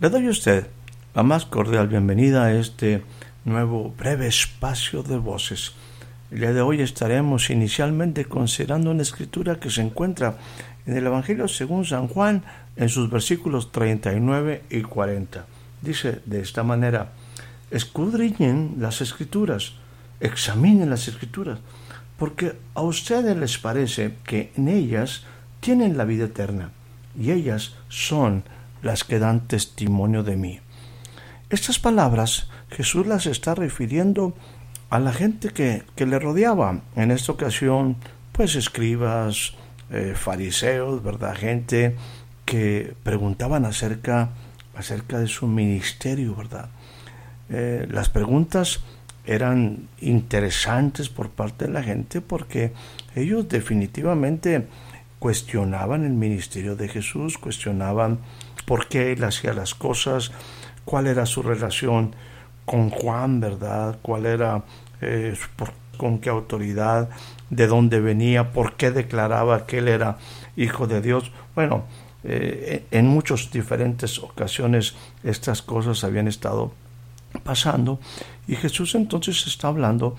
Le doy a usted la más cordial bienvenida a este nuevo breve espacio de voces. El día de hoy estaremos inicialmente considerando una escritura que se encuentra en el Evangelio según San Juan en sus versículos 39 y 40. Dice de esta manera, escudriñen las escrituras, examinen las escrituras, porque a ustedes les parece que en ellas tienen la vida eterna, y ellas son las que dan testimonio de mí. Estas palabras Jesús las está refiriendo a la gente que, le rodeaba. En esta ocasión, pues escribas, eh, fariseos, ¿verdad? Gente que preguntaban acerca, acerca de su ministerio, ¿verdad? Eh, las preguntas eran interesantes por parte de la gente porque ellos definitivamente cuestionaban el ministerio de Jesús, cuestionaban por qué él hacía las cosas, cuál era su relación con Juan, ¿verdad? ¿Cuál era, eh, con qué autoridad, de dónde venía, por qué declaraba que él era hijo de Dios? Bueno, eh, en muchas diferentes ocasiones estas cosas habían estado pasando y Jesús entonces está hablando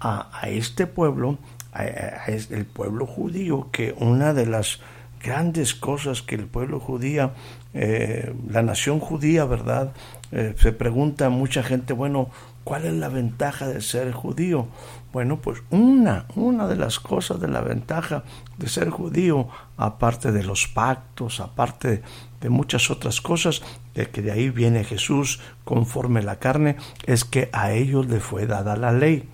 a, este pueblo, a, el pueblo judío, que una de las grandes cosas que el pueblo judía, eh, la nación judía, ¿verdad? Eh, se pregunta mucha gente, bueno, ¿cuál es la ventaja de ser judío? Bueno, pues una, una de las cosas de la ventaja de ser judío, aparte de los pactos, aparte de muchas otras cosas, de que de ahí viene Jesús conforme la carne, es que a ellos le fue dada la ley.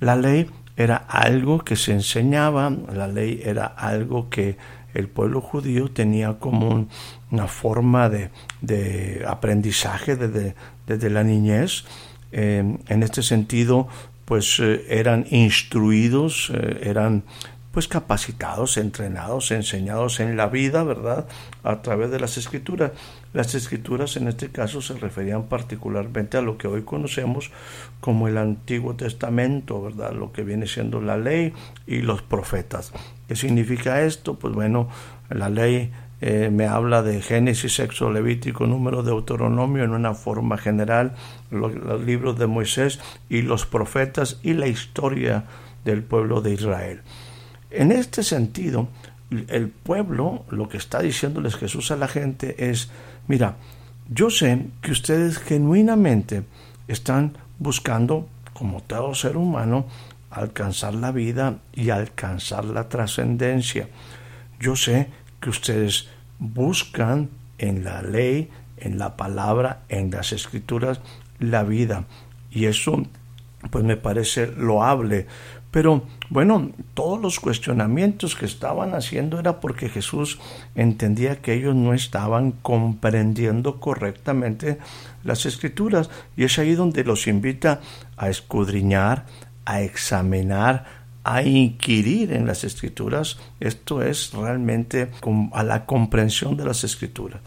La ley era algo que se enseñaba, la ley era algo que el pueblo judío tenía como una forma de, aprendizaje desde, desde, la niñez. Eh, en este sentido, pues eh, eran instruidos, eh, eran pues capacitados, entrenados, enseñados en la vida, ¿verdad? A través de las escrituras. Las escrituras en este caso se referían particularmente a lo que hoy conocemos como el Antiguo Testamento, ¿verdad? Lo que viene siendo la ley y los profetas. ¿Qué significa esto? Pues bueno, la ley eh, me habla de Génesis, Sexo, Levítico, Número, Deuteronomio en una forma general, los, los libros de Moisés y los profetas y la historia del pueblo de Israel. En este sentido, el pueblo, lo que está diciéndoles Jesús a la gente es, mira, yo sé que ustedes genuinamente están buscando, como todo ser humano, alcanzar la vida y alcanzar la trascendencia. Yo sé que ustedes buscan en la ley, en la palabra, en las escrituras, la vida. Y eso, pues me parece loable, pero bueno, todos los cuestionamientos que estaban haciendo era porque Jesús entendía que ellos no estaban comprendiendo correctamente las escrituras. Y es ahí donde los invita a escudriñar, a examinar, a inquirir en las escrituras. Esto es realmente a la comprensión de las escrituras.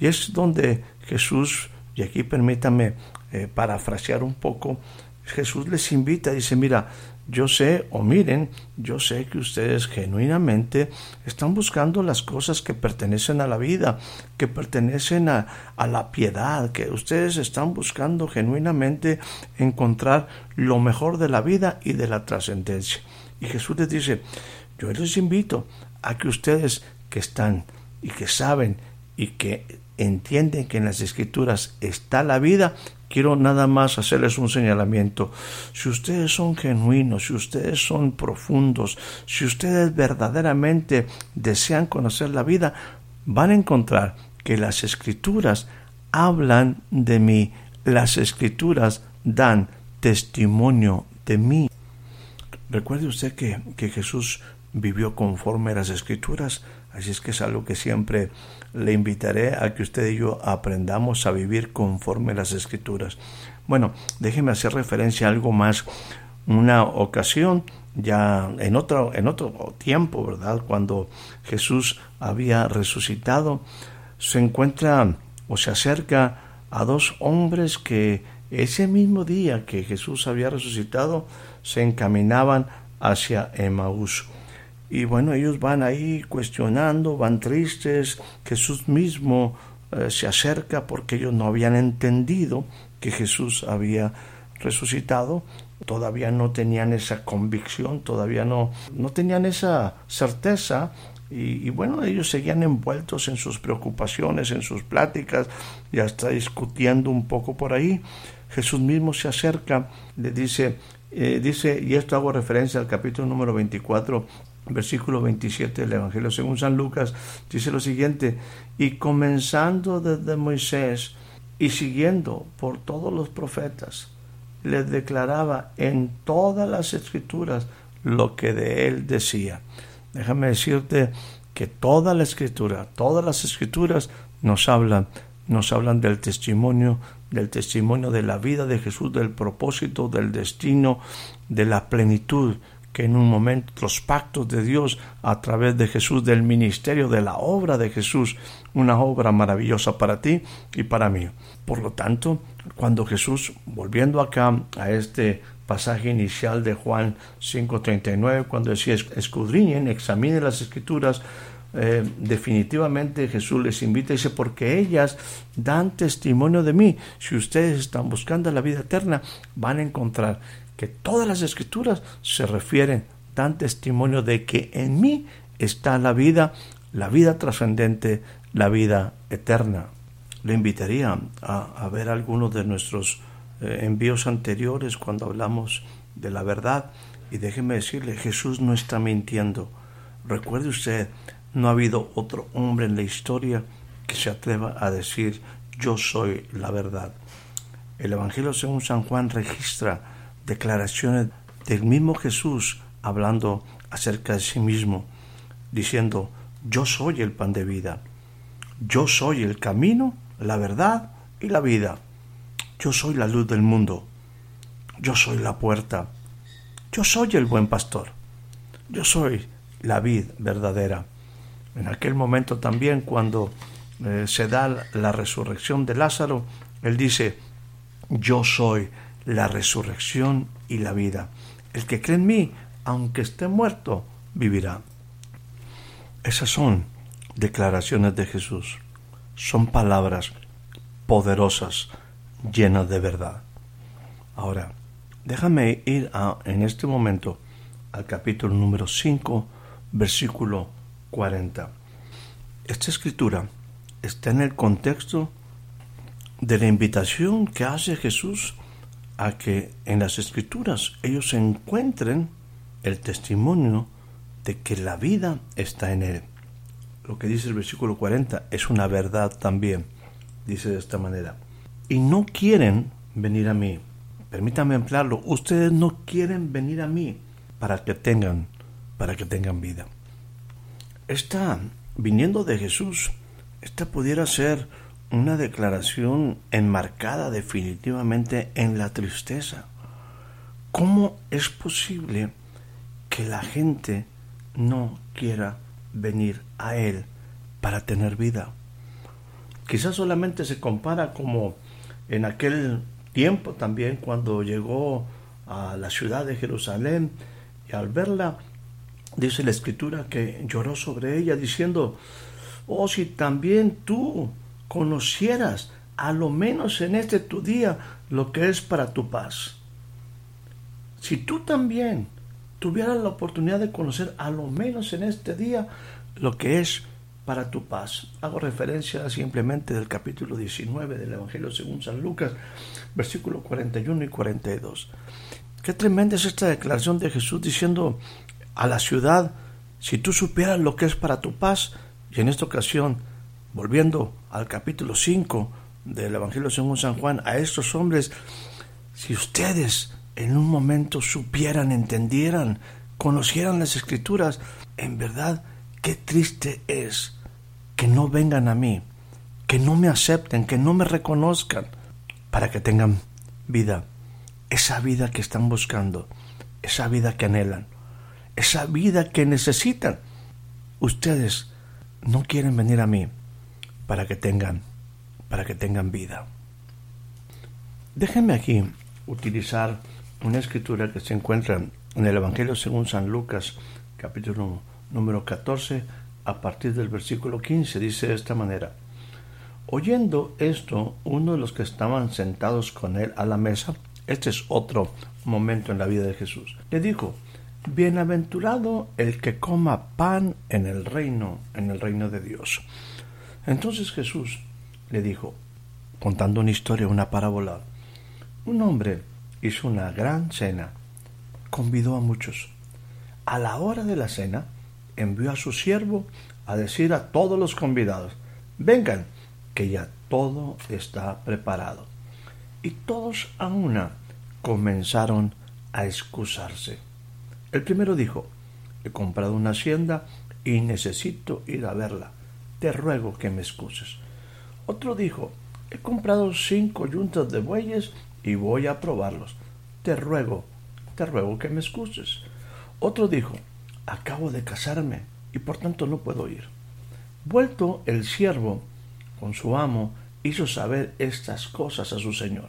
Y es donde Jesús, y aquí permítame eh, parafrasear un poco, Jesús les invita, dice, mira, yo sé, o miren, yo sé que ustedes genuinamente están buscando las cosas que pertenecen a la vida, que pertenecen a, la piedad, que ustedes están buscando genuinamente encontrar lo mejor de la vida y de la trascendencia. Y Jesús les dice, yo les invito a que ustedes que están y que saben y que entienden que en las escrituras está la vida, quiero nada más hacerles un señalamiento. Si ustedes son genuinos, si ustedes son profundos, si ustedes verdaderamente desean conocer la vida, van a encontrar que las escrituras hablan de mí, las escrituras dan testimonio de mí. Recuerde usted que, que Jesús vivió conforme a las escrituras, así es que es algo que siempre le invitaré a que usted y yo aprendamos a vivir conforme las escrituras. Bueno, déjeme hacer referencia a algo más. Una ocasión, ya en otro, en otro tiempo, ¿verdad? Cuando Jesús había resucitado, se encuentra o se acerca a dos hombres que ese mismo día que Jesús había resucitado se encaminaban hacia Emaús. Y bueno, ellos van ahí cuestionando, van tristes, Jesús mismo eh, se acerca porque ellos no habían entendido que Jesús había resucitado, todavía no tenían esa convicción, todavía no, no tenían esa certeza y, bueno, ellos seguían envueltos en sus preocupaciones, en sus pláticas y hasta discutiendo un poco por ahí. Jesús mismo se acerca, le dice, eh, dice, y esto hago referencia al capítulo número 24 versículo 27 del Evangelio según San Lucas, dice lo siguiente, y comenzando desde Moisés y siguiendo por todos los profetas, les declaraba en todas las escrituras lo que de él decía. Déjame decirte que toda la escritura, todas las escrituras nos hablan, nos hablan del testimonio, del testimonio de la vida de Jesús, del propósito, del destino, de la plenitud que en un momento los pactos de Dios a través de Jesús, del ministerio, de la obra de Jesús, una obra maravillosa para ti y para mí. Por lo tanto, cuando Jesús, volviendo acá a este pasaje inicial de Juan 5:39, cuando decía escudriñen, examinen las escrituras, eh, definitivamente Jesús les invita y dice, porque ellas dan testimonio de mí. Si ustedes están buscando la vida eterna, van a encontrar que todas las escrituras se refieren, dan testimonio de que en mí está la vida, la vida trascendente, la vida eterna. Le invitaría a, ver algunos de nuestros eh, envíos anteriores cuando hablamos de la verdad y déjeme decirle, Jesús no está mintiendo. Recuerde usted, no ha habido otro hombre en la historia que se atreva a decir yo soy la verdad. El Evangelio según San Juan registra declaraciones del mismo Jesús hablando acerca de sí mismo, diciendo, yo soy el pan de vida, yo soy el camino, la verdad y la vida, yo soy la luz del mundo, yo soy la puerta, yo soy el buen pastor, yo soy la vid verdadera. En aquel momento también cuando eh, se da la resurrección de Lázaro, él dice, yo soy la resurrección y la vida. El que cree en mí, aunque esté muerto, vivirá. Esas son declaraciones de Jesús. Son palabras poderosas, llenas de verdad. Ahora, déjame ir a, en este momento al capítulo número 5, versículo 40. Esta escritura está en el contexto de la invitación que hace Jesús a que en las escrituras ellos encuentren el testimonio de que la vida está en él. Lo que dice el versículo 40 es una verdad también. Dice de esta manera. Y no quieren venir a mí. Permítame emplearlo. Ustedes no quieren venir a mí para que tengan, para que tengan vida. Está viniendo de Jesús. Esta pudiera ser una declaración enmarcada definitivamente en la tristeza. ¿Cómo es posible que la gente no quiera venir a Él para tener vida? Quizás solamente se compara como en aquel tiempo también cuando llegó a la ciudad de Jerusalén y al verla, dice la escritura que lloró sobre ella diciendo, oh si también tú conocieras a lo menos en este tu día lo que es para tu paz. Si tú también tuvieras la oportunidad de conocer a lo menos en este día lo que es para tu paz. Hago referencia simplemente del capítulo 19 del Evangelio según San Lucas, versículos 41 y 42. Qué tremenda es esta declaración de Jesús diciendo a la ciudad, si tú supieras lo que es para tu paz, y en esta ocasión volviendo al capítulo 5 del Evangelio según San Juan, a estos hombres, si ustedes en un momento supieran, entendieran, conocieran las escrituras, en verdad, qué triste es que no vengan a mí, que no me acepten, que no me reconozcan, para que tengan vida, esa vida que están buscando, esa vida que anhelan, esa vida que necesitan. Ustedes no quieren venir a mí para que tengan, para que tengan vida. Déjenme aquí utilizar una escritura que se encuentra en el Evangelio según San Lucas, capítulo número 14, a partir del versículo 15, dice de esta manera. Oyendo esto, uno de los que estaban sentados con él a la mesa, este es otro momento en la vida de Jesús, le dijo, Bienaventurado el que coma pan en el reino, en el reino de Dios. Entonces Jesús le dijo, contando una historia, una parábola, un hombre hizo una gran cena, convidó a muchos. A la hora de la cena, envió a su siervo a decir a todos los convidados, vengan, que ya todo está preparado. Y todos a una comenzaron a excusarse. El primero dijo, he comprado una hacienda y necesito ir a verla. Te ruego que me excuses. Otro dijo, he comprado cinco yuntas de bueyes y voy a probarlos. Te ruego, te ruego que me excuses. Otro dijo, acabo de casarme y por tanto no puedo ir. Vuelto el siervo con su amo, hizo saber estas cosas a su señor.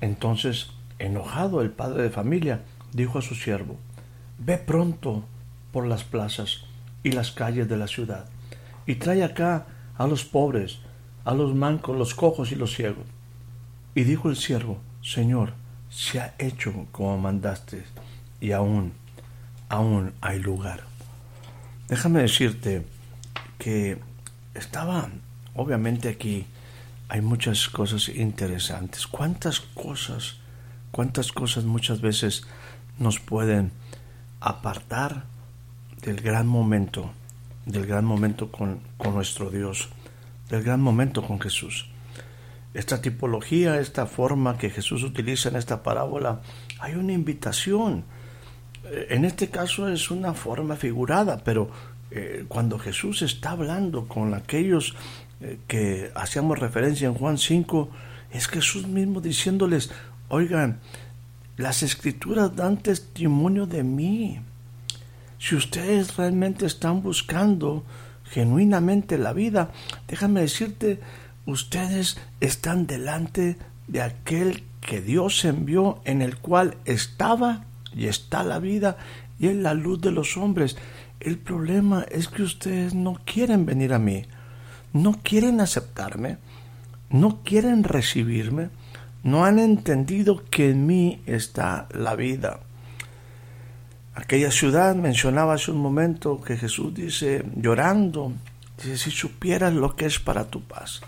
Entonces, enojado el padre de familia, dijo a su siervo, Ve pronto por las plazas y las calles de la ciudad, y trae acá a los pobres, a los mancos, los cojos y los ciegos. Y dijo el siervo, Señor, se ha hecho como mandaste, y aún, aún hay lugar. Déjame decirte que estaba, obviamente aquí hay muchas cosas interesantes. ¿Cuántas cosas, cuántas cosas muchas veces nos pueden apartar del gran momento, del gran momento con, con nuestro Dios, del gran momento con Jesús? esta tipología, esta forma que Jesús utiliza en esta parábola, hay una invitación. Eh, en este caso es una forma figurada, pero eh, cuando Jesús está hablando con aquellos eh, que hacíamos referencia en Juan 5, es Jesús mismo diciéndoles, oigan, las escrituras dan testimonio de mí. Si ustedes realmente están buscando genuinamente la vida, déjame decirte ustedes están delante de aquel que Dios envió, en el cual estaba y está la vida y en la luz de los hombres. El problema es que ustedes no quieren venir a mí, no quieren aceptarme, no quieren recibirme, no han entendido que en mí está la vida. Aquella ciudad mencionaba hace un momento que Jesús dice, llorando, dice, si supieras lo que es para tu paz.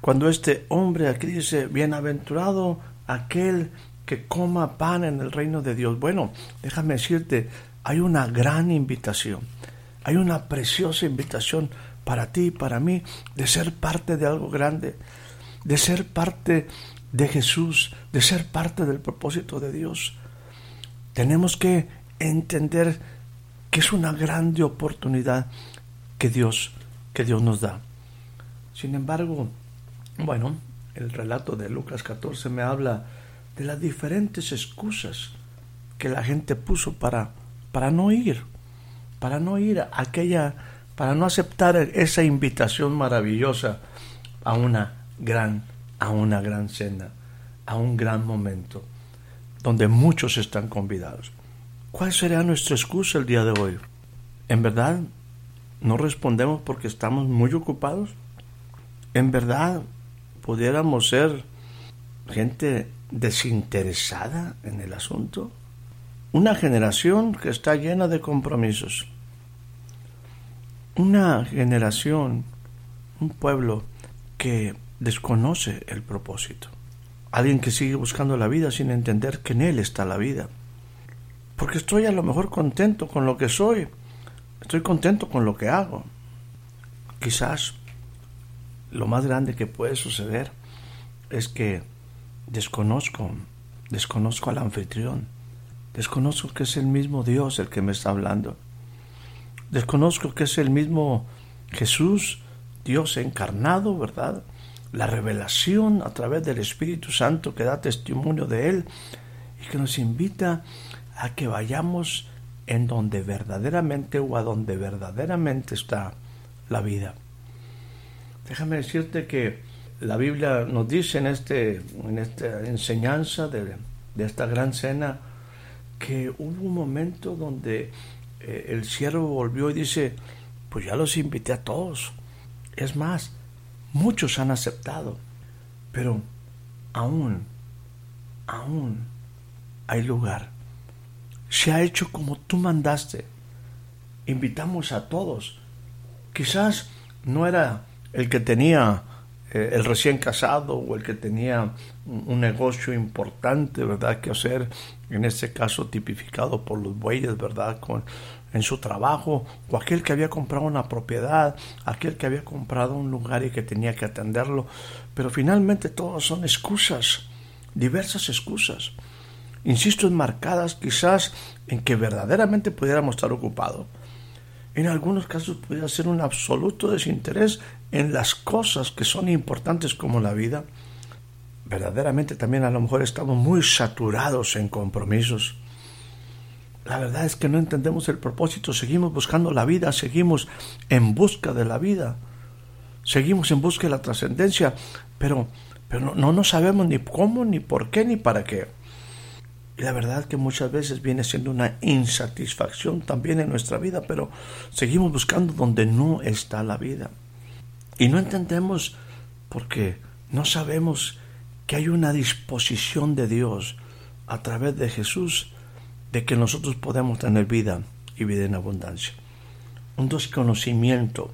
Cuando este hombre aquí dice, bienaventurado aquel que coma pan en el reino de Dios. Bueno, déjame decirte, hay una gran invitación, hay una preciosa invitación para ti y para mí de ser parte de algo grande, de ser parte de Jesús, de ser parte del propósito de Dios. Tenemos que entender que es una grande oportunidad que Dios, que Dios nos da. Sin embargo, bueno, el relato de Lucas 14 me habla de las diferentes excusas que la gente puso para, para no ir, para no ir a aquella, para no aceptar esa invitación maravillosa a una gran, a una gran cena, a un gran momento, donde muchos están convidados. ¿Cuál será nuestra excusa el día de hoy? ¿En verdad no respondemos porque estamos muy ocupados? ¿En verdad pudiéramos ser gente desinteresada en el asunto. Una generación que está llena de compromisos. Una generación, un pueblo que desconoce el propósito. Alguien que sigue buscando la vida sin entender que en él está la vida. Porque estoy a lo mejor contento con lo que soy. Estoy contento con lo que hago. Quizás lo más grande que puede suceder es que desconozco, desconozco al anfitrión, desconozco que es el mismo Dios el que me está hablando, desconozco que es el mismo Jesús, Dios encarnado, ¿verdad? La revelación a través del Espíritu Santo que da testimonio de Él y que nos invita a que vayamos en donde verdaderamente o a donde verdaderamente está la vida. Déjame decirte que la Biblia nos dice en, este, en esta enseñanza de, esta gran cena que hubo un momento donde eh, el siervo volvió y dice, pues ya los invité a todos. Es más, muchos han aceptado, pero aún, aún hay lugar. Se ha hecho como tú mandaste. Invitamos a todos. Quizás no era el que tenía eh, el recién casado o el que tenía un, negocio importante, ¿verdad?, que hacer, en este caso tipificado por los bueyes, ¿verdad?, con, en su trabajo, o aquel que había comprado una propiedad, aquel que había comprado un lugar y que tenía que atenderlo, pero finalmente todas son excusas, diversas excusas. Insisto, enmarcadas quizás en que verdaderamente pudiéramos estar ocupados en algunos casos puede ser un absoluto desinterés en las cosas que son importantes como la vida. Verdaderamente también a lo mejor estamos muy saturados en compromisos. La verdad es que no entendemos el propósito, seguimos buscando la vida, seguimos en busca de la vida, seguimos en busca de la trascendencia, pero, pero no, no sabemos ni cómo, ni por qué, ni para qué. Y la verdad que muchas veces viene siendo una insatisfacción también en nuestra vida, pero seguimos buscando donde no está la vida. Y no entendemos porque no sabemos que hay una disposición de Dios a través de Jesús de que nosotros podemos tener vida y vida en abundancia. Un desconocimiento,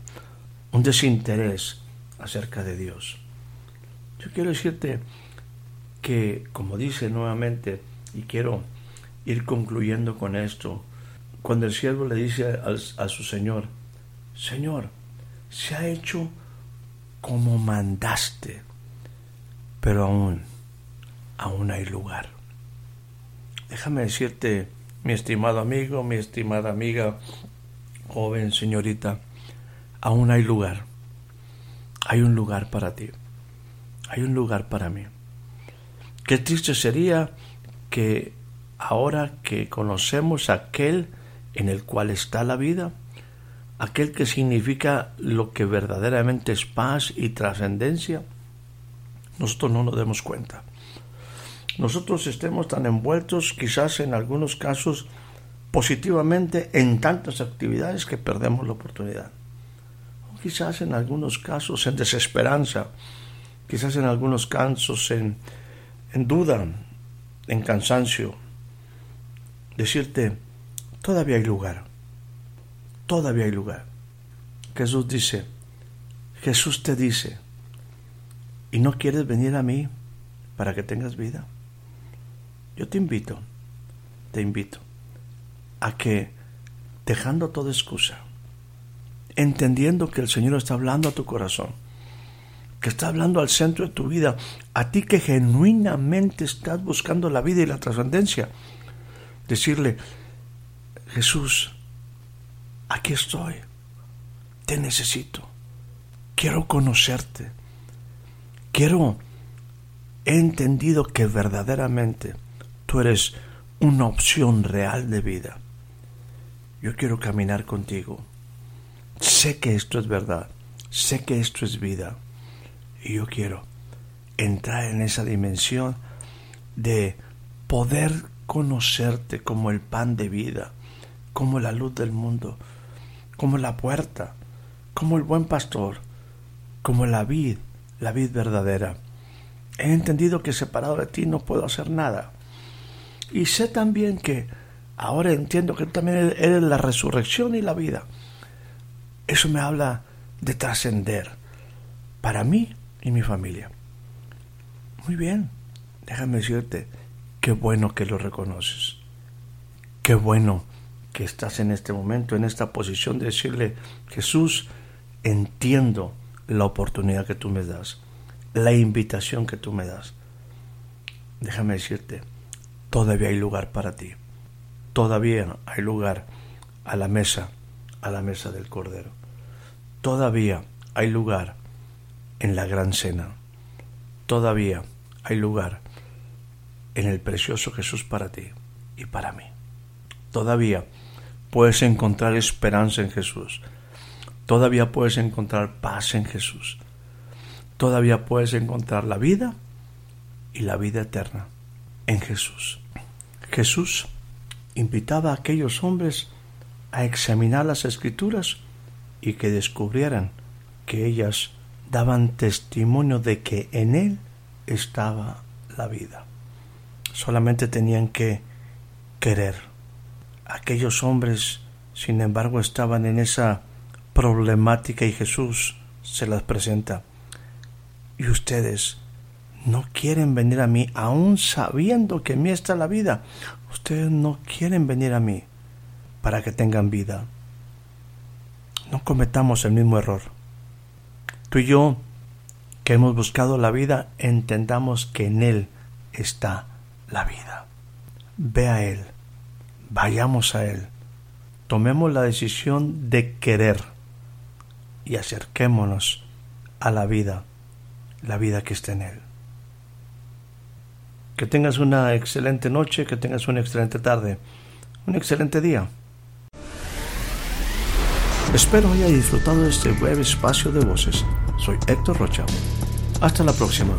un desinterés acerca de Dios. Yo quiero decirte que, como dice nuevamente y quiero ir concluyendo con esto. Cuando el siervo le dice a su Señor, Señor, se ha hecho como mandaste, pero aún, aún hay lugar. Déjame decirte, mi estimado amigo, mi estimada amiga, joven señorita, aún hay lugar. Hay un lugar para ti. Hay un lugar para mí. Qué triste sería que ahora que conocemos aquel en el cual está la vida, aquel que significa lo que verdaderamente es paz y trascendencia, nosotros no nos demos cuenta. Nosotros estemos tan envueltos quizás en algunos casos positivamente en tantas actividades que perdemos la oportunidad. O quizás en algunos casos en desesperanza, quizás en algunos casos en, en duda, en cansancio, decirte, todavía hay lugar, todavía hay lugar. Jesús dice, Jesús te dice, ¿y no quieres venir a mí para que tengas vida? Yo te invito, te invito a que, dejando toda excusa, entendiendo que el Señor está hablando a tu corazón, que está hablando al centro de tu vida, a ti que genuinamente estás buscando la vida y la trascendencia, decirle, Jesús, aquí estoy, te necesito, quiero conocerte, quiero, he entendido que verdaderamente tú eres una opción real de vida. Yo quiero caminar contigo. Sé que esto es verdad, sé que esto es vida y yo quiero entrar en esa dimensión de poder conocerte como el pan de vida, como la luz del mundo, como la puerta, como el buen pastor, como la vid, la vid verdadera. He entendido que separado de ti no puedo hacer nada. Y sé también que ahora entiendo que también eres la resurrección y la vida. Eso me habla de trascender para mí y mi familia. Muy bien, déjame decirte, qué bueno que lo reconoces. Qué bueno que estás en este momento, en esta posición de decirle, Jesús, entiendo la oportunidad que tú me das, la invitación que tú me das. Déjame decirte, todavía hay lugar para ti. Todavía hay lugar a la mesa, a la mesa del Cordero. Todavía hay lugar en la gran cena. Todavía hay lugar en el precioso Jesús para ti y para mí. Todavía puedes encontrar esperanza en Jesús. Todavía puedes encontrar paz en Jesús. Todavía puedes encontrar la vida y la vida eterna en Jesús. Jesús invitaba a aquellos hombres a examinar las escrituras y que descubrieran que ellas daban testimonio de que en Él estaba la vida. Solamente tenían que querer. Aquellos hombres, sin embargo, estaban en esa problemática y Jesús se las presenta. Y ustedes no quieren venir a mí, aun sabiendo que en mí está la vida. Ustedes no quieren venir a mí para que tengan vida. No cometamos el mismo error. Tú y yo, que hemos buscado la vida, entendamos que en Él está la vida. Ve a Él, vayamos a Él, tomemos la decisión de querer y acerquémonos a la vida, la vida que está en Él. Que tengas una excelente noche, que tengas una excelente tarde, un excelente día. Espero haya disfrutado de este breve espacio de voces. Soy Héctor Rocha. Hasta la próxima.